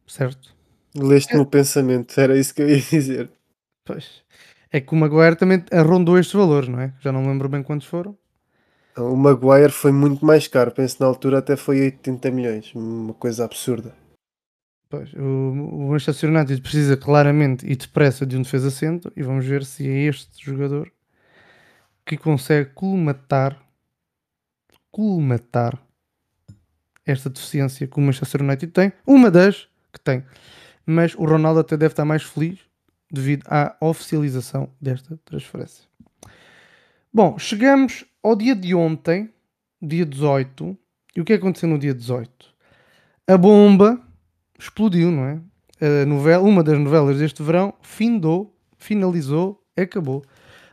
certo? Leste-me o pensamento, era isso que eu ia dizer. Pois. É que o Maguire também rondou estes valores, não é? Já não lembro bem quantos foram. O Maguire foi muito mais caro, penso na altura até foi 80 milhões, uma coisa absurda. Pois, o, o Manchester United precisa claramente e depressa de um defesa centro e vamos ver se é este jogador que consegue colmatar colmatar esta deficiência que o Manchester United tem, uma das que tem, mas o Ronaldo até deve estar mais feliz devido à oficialização desta transferência. Bom, chegamos ao dia de ontem, dia 18, e o que aconteceu no dia 18? A bomba explodiu, não é? A novela, uma das novelas deste verão findou, finalizou, acabou.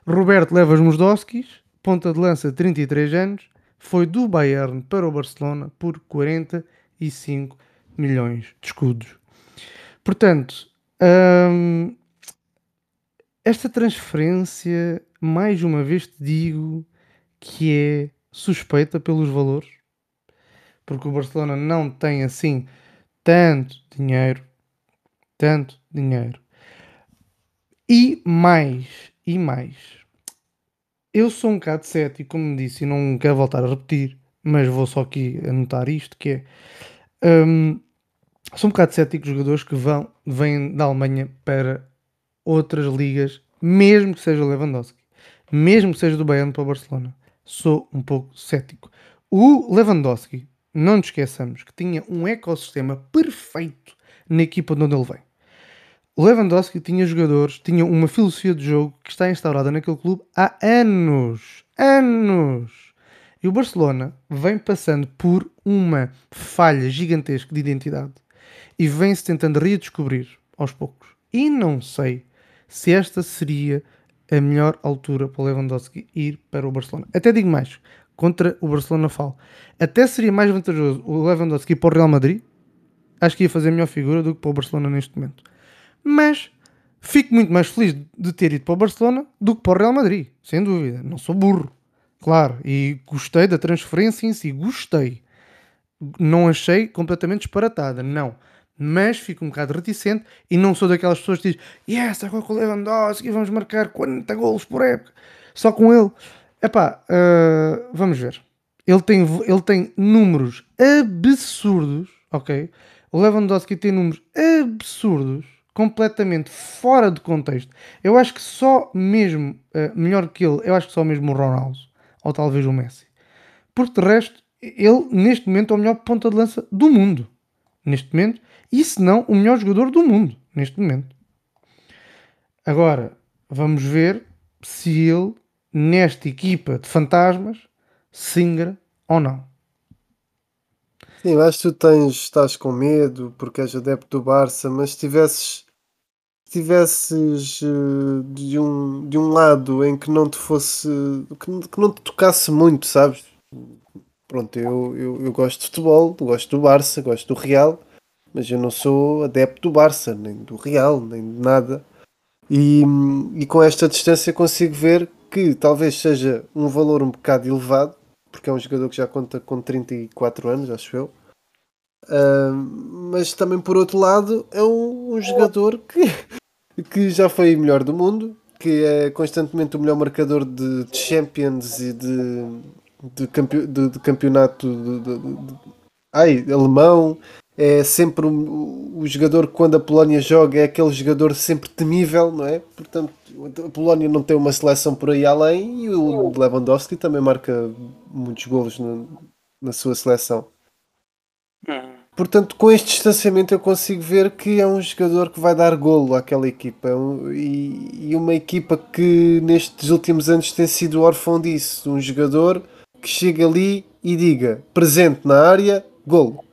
Roberto Levas Musdowskis, ponta de lança, 33 anos, foi do Bayern para o Barcelona por 45 milhões de escudos. Portanto, hum, esta transferência, mais uma vez te digo que é suspeita pelos valores, porque o Barcelona não tem assim tanto dinheiro, tanto dinheiro. E mais, e mais. Eu sou um bocado cético, como disse, e não quero voltar a repetir, mas vou só aqui anotar isto, que é... hum, sou um bocado cético de jogadores que vão, vêm da Alemanha para outras ligas, mesmo que seja Lewandowski, mesmo que seja do Bayern para o Barcelona. Sou um pouco cético. O Lewandowski, não nos esqueçamos que tinha um ecossistema perfeito na equipa de onde ele vem. O Lewandowski tinha jogadores, tinha uma filosofia de jogo que está instaurada naquele clube há anos. Anos! E o Barcelona vem passando por uma falha gigantesca de identidade e vem-se tentando redescobrir aos poucos. E não sei se esta seria a melhor altura para o Lewandowski ir para o Barcelona. Até digo mais, contra o Barcelona falo. Até seria mais vantajoso o Lewandowski ir para o Real Madrid. Acho que ia fazer melhor figura do que para o Barcelona neste momento. Mas fico muito mais feliz de ter ido para o Barcelona do que para o Real Madrid, sem dúvida. Não sou burro, claro. E gostei da transferência em si, gostei. Não achei completamente disparatada, não. Mas fico um bocado reticente e não sou daquelas pessoas que dizem Yes, agora com o Lewandowski vamos marcar 40 golos por época. Só com ele. Epá, uh, vamos ver. Ele tem, ele tem números absurdos, ok? O Lewandowski tem números absurdos, completamente fora de contexto. Eu acho que só mesmo, uh, melhor que ele, eu acho que só mesmo o Ronaldo, ou talvez o Messi. Porque de resto, ele neste momento é o melhor ponta de lança do mundo. Neste momento, e se não, o melhor jogador do mundo, neste momento. Agora, vamos ver se ele, nesta equipa de fantasmas, singra ou não. Sim, acho que tu tens, estás com medo porque és adepto do Barça, mas se tivesses, se tivesses uh, de, um, de um lado em que não te fosse, que, que não te tocasse muito, sabes? Pronto, eu, eu, eu gosto de futebol, gosto do Barça, gosto do Real, mas eu não sou adepto do Barça, nem do Real, nem de nada. E, e com esta distância consigo ver que talvez seja um valor um bocado elevado, porque é um jogador que já conta com 34 anos, acho eu. Uh, mas também por outro lado é um, um jogador que, que já foi melhor do mundo, que é constantemente o melhor marcador de, de Champions e de, de, campe, de, de campeonato de, ai, alemão. É sempre o, o jogador que quando a Polónia joga é aquele jogador sempre temível, não é? Portanto, a Polónia não tem uma seleção por aí além e o Lewandowski também marca muitos golos na, na sua seleção. Portanto, com este distanciamento eu consigo ver que é um jogador que vai dar golo àquela equipa. É e, e, uma equipa que nestes últimos anos tem sido órfão disso. Um jogador que chega ali e diga presente na área, golo.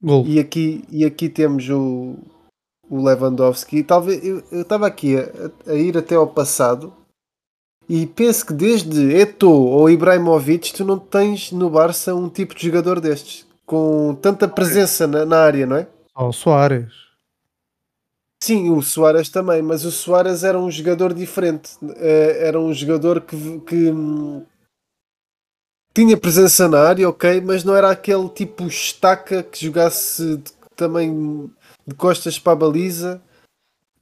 golo. E, aqui, e aqui temos o, o Lewandowski. Talvez eu estava aqui a, a, ir até ao passado e penso que desde Eto'o ou Ibrahimovic tu não tens no Barça um tipo de jogador destes com tanta presença na, na área, não é? Só o Soares. Sim, o Soares também, mas o Soares era um jogador diferente. Eh, era um jogador que, que hum, tinha presença na área, ok, mas não era aquele tipo estaca que jogasse de, também de costas para a baliza.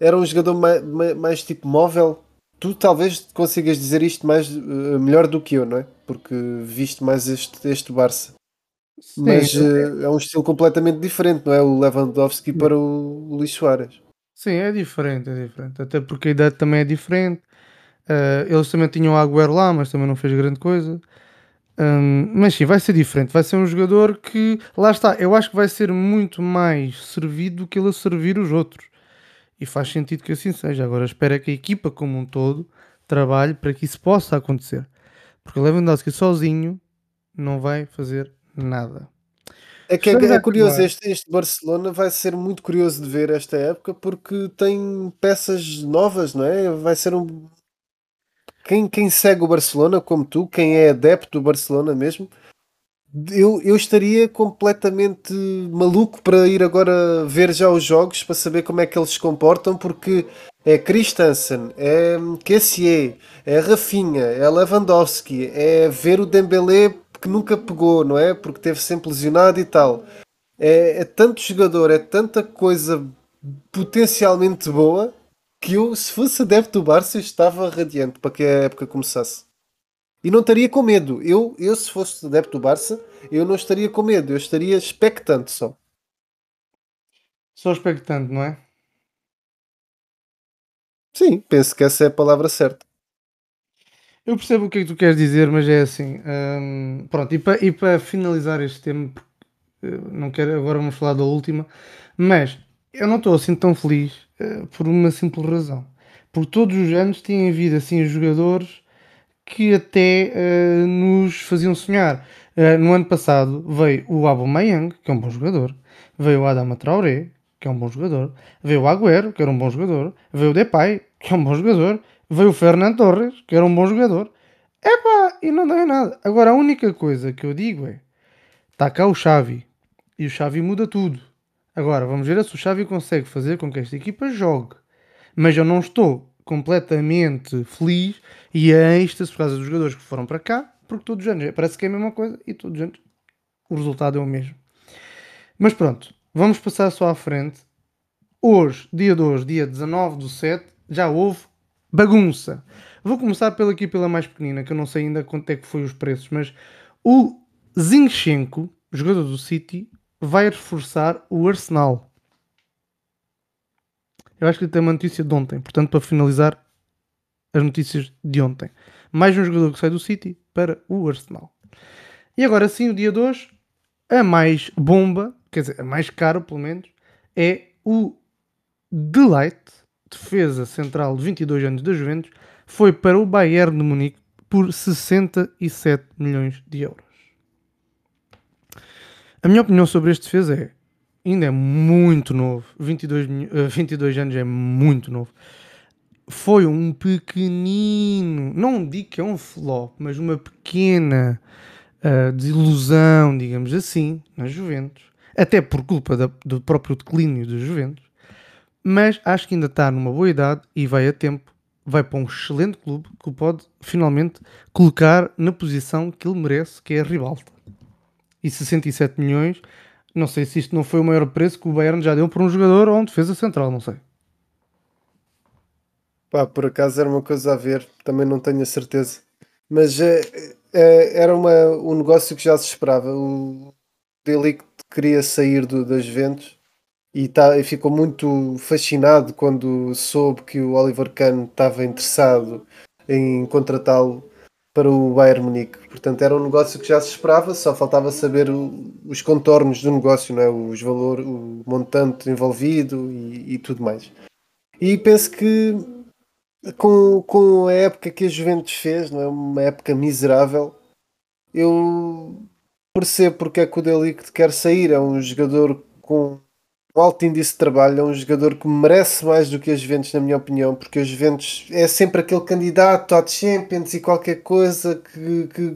Era um jogador mais, mais, mais tipo móvel. Tu talvez consigas dizer isto mais uh, melhor do que eu, não é? Porque viste mais este, este Barça. Sim, mas uh, é um estilo completamente diferente, não é? O Lewandowski para o, Luís Soares. Sim, é diferente, é diferente. Até porque a idade também é diferente. Uh, eles também tinham Agüero lá, mas também não fez grande coisa. Um, mas sim, vai ser diferente. Vai ser um jogador que, lá está, eu acho que vai ser muito mais servido do que ele a servir os outros. E faz sentido que assim seja. Agora espera que a equipa como um todo trabalhe para que isso possa acontecer. Porque o Lewandowski sozinho não vai fazer nada. É que é, é curioso, este, este Barcelona vai ser muito curioso de ver esta época porque tem peças novas, não é? Vai ser um. Quem, quem segue o Barcelona, como tu, quem é adepto do Barcelona mesmo, eu, eu estaria completamente maluco para ir agora ver já os jogos para saber como é que eles se comportam, porque é Christensen, é Kessier, é Rafinha, é Lewandowski, é ver o Dembélé que nunca pegou, não é? Porque teve sempre lesionado e tal. É, é tanto jogador, é tanta coisa potencialmente boa que eu, se fosse adepto do Barça, estava radiante para que a época começasse. E não estaria com medo. Eu, eu se fosse adepto do Barça, eu não estaria com medo, eu estaria expectante só. Só expectante, não é? Sim, penso que essa é a palavra certa. Eu percebo o que é que tu queres dizer, mas é assim. Hum, pronto, e para, e para finalizar este tema, eh, não quero, agora vamos falar da última, mas eu não estou assim tão feliz uh, por uma simples razão. Porque todos os anos têm havido assim jogadores que até uh, nos faziam sonhar. Uh, no ano passado veio o Aubameyang, que é um bom jogador, veio o Adama Traoré, que é um bom jogador, veio o Agüero, que era um bom jogador, veio o Depay, que é um bom jogador, veio o Fernando Torres, que era um bom jogador. Epá, e não deu nada. Agora, a única coisa que eu digo é: está cá o Xavi, e o Xavi muda tudo. Agora, vamos ver se o Xavi consegue fazer com que esta equipa jogue. Mas eu não estou completamente feliz e a êxtase por causa dos jogadores que foram para cá, porque todos os anos parece que é a mesma coisa e todos os anos o resultado é o mesmo. Mas pronto, vamos passar só à frente. Hoje, dia 2, dia 19 do 7, já houve bagunça. Vou começar pela aqui pela mais pequenina, que eu não sei ainda quanto é que foi os preços, mas o Zinchenko, jogador do City, vai reforçar o Arsenal. Eu acho que tem uma notícia de ontem, portanto, para finalizar as notícias de ontem. Mais um jogador que sai do City para o Arsenal. E agora sim, o dia 2, a mais bomba, quer dizer, a mais caro pelo menos, é o Delight, defesa central de 22 anos da Juventus, foi para o Bayern de Munique por 67 milhões de euros. A minha opinião sobre este defesa é ainda é muito novo. 22, uh, 22 anos é muito novo. Foi um pequenino, não digo que é um flop, mas uma pequena uh, desilusão, digamos assim, na Juventus. Até por culpa da, do próprio declínio dos Juventus. Mas acho que ainda está numa boa idade e vai a tempo. Vai para um excelente clube que o pode finalmente colocar na posição que ele merece, que é a ribalta. E 67 milhões não sei se isto não foi o maior preço que o Bayern já deu por um jogador ou um defesa central, não sei. Pá, por acaso era uma coisa a ver, também não tenho a certeza. Mas é, é, era uma, um negócio que já se esperava. O Delict queria sair do, das Juventus e, tá, e ficou muito fascinado quando soube que o Oliver Kahn estava interessado em contratá-lo para o Bayern Munique. Portanto, era um negócio que já se esperava, só faltava saber o, os contornos do negócio, não é? os valor, o montante envolvido e, e, tudo mais. E penso que com, com a época que a Juventus fez, não é? uma época miserável, eu percebo porque é que o Delict quer sair. É um jogador com um alto índice de trabalho, é um jogador que merece mais do que as Juventus, na minha opinião, porque as Juventus é sempre aquele candidato à Champions e qualquer coisa que, que,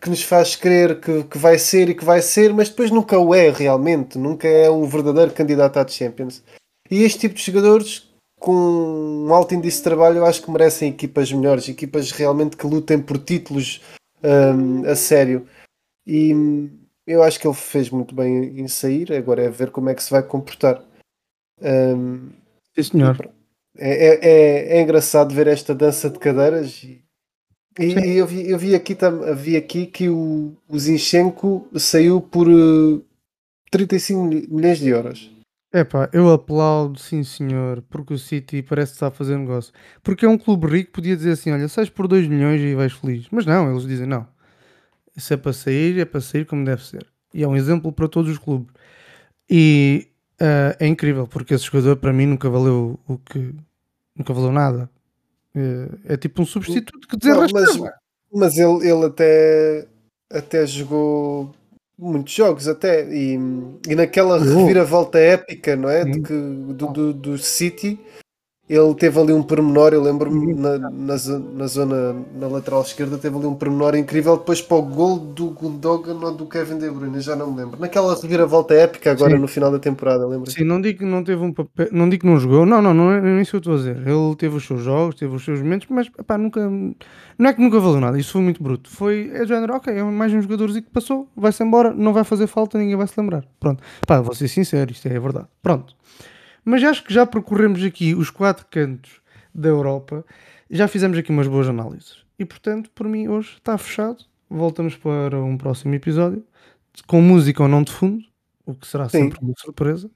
que, nos faz crer que, que vai ser e que vai ser, mas depois nunca o é realmente, nunca é um verdadeiro candidato à Champions. E este tipo de jogadores com um alto índice de trabalho, eu acho que merecem equipas melhores, equipas realmente que lutem por títulos um, a sério. E eu acho que ele fez muito bem em sair, agora é ver como é que se vai comportar. Um, Sim, senhor. É, é, é, é, engraçado ver esta dança de cadeiras e, e eu, vi, eu vi, aqui, vi aqui que o, o Zinchenko saiu por uh, eh, 35 milhões de euros. Epá, eu aplaudo, sim senhor, porque o City parece estar a fazer negócio. Porque é um clube rico, podia dizer assim: olha, sais por 2 milhões e vais feliz. Mas não, eles dizem: não, se é para sair, é para sair como deve ser. E é um exemplo para todos os clubes. E uh, é incrível, porque esse jogador para mim nunca valeu o que. Nunca valeu nada. É, é tipo um substituto que desenrasca. Mas, mas ele, ele até, até jogou muitos jogos até e, e naquela reviravolta épica não é que, do, do, do City ele teve ali um pormenor, eu lembro-me na, na, na, zona, na lateral esquerda, teve ali um pormenor incrível depois para o gol do Gundogan ou do Kevin De Bruyne, já não me lembro. Naquela reviravolta épica agora Sim. no final da temporada, lembro Sim, não digo que não teve um papel, não digo que não jogou, não, não, não é, isso que eu estou a dizer. Ele teve os seus jogos, teve os seus momentos, mas pá, nunca, não é que nunca valeu nada, isso foi muito bruto. Foi, é género, ok, é mais um jogadorzinho que passou, vai-se embora, não vai fazer falta, ninguém vai se lembrar. Pronto, pá, vou ser sincero, isto é verdade. Pronto. Mas acho que já percorremos aqui os quatro cantos da Europa, já fizemos aqui umas boas análises. E portanto, por mim, hoje está fechado. Voltamos para um próximo episódio com música ou não de fundo, o que será Sim. sempre uma surpresa.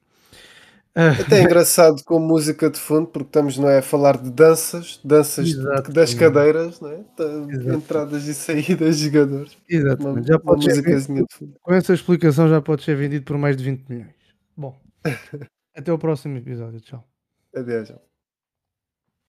Até é engraçado com música de fundo, porque estamos não é, a falar de danças, danças Exato, das cadeiras, não é? entradas e saídas de jogadores. Exatamente. já pode ser, com essa explicação já pode ser vendido por mais de 20 milhões. Bom, Até o próximo episódio. Tchau. Adeus.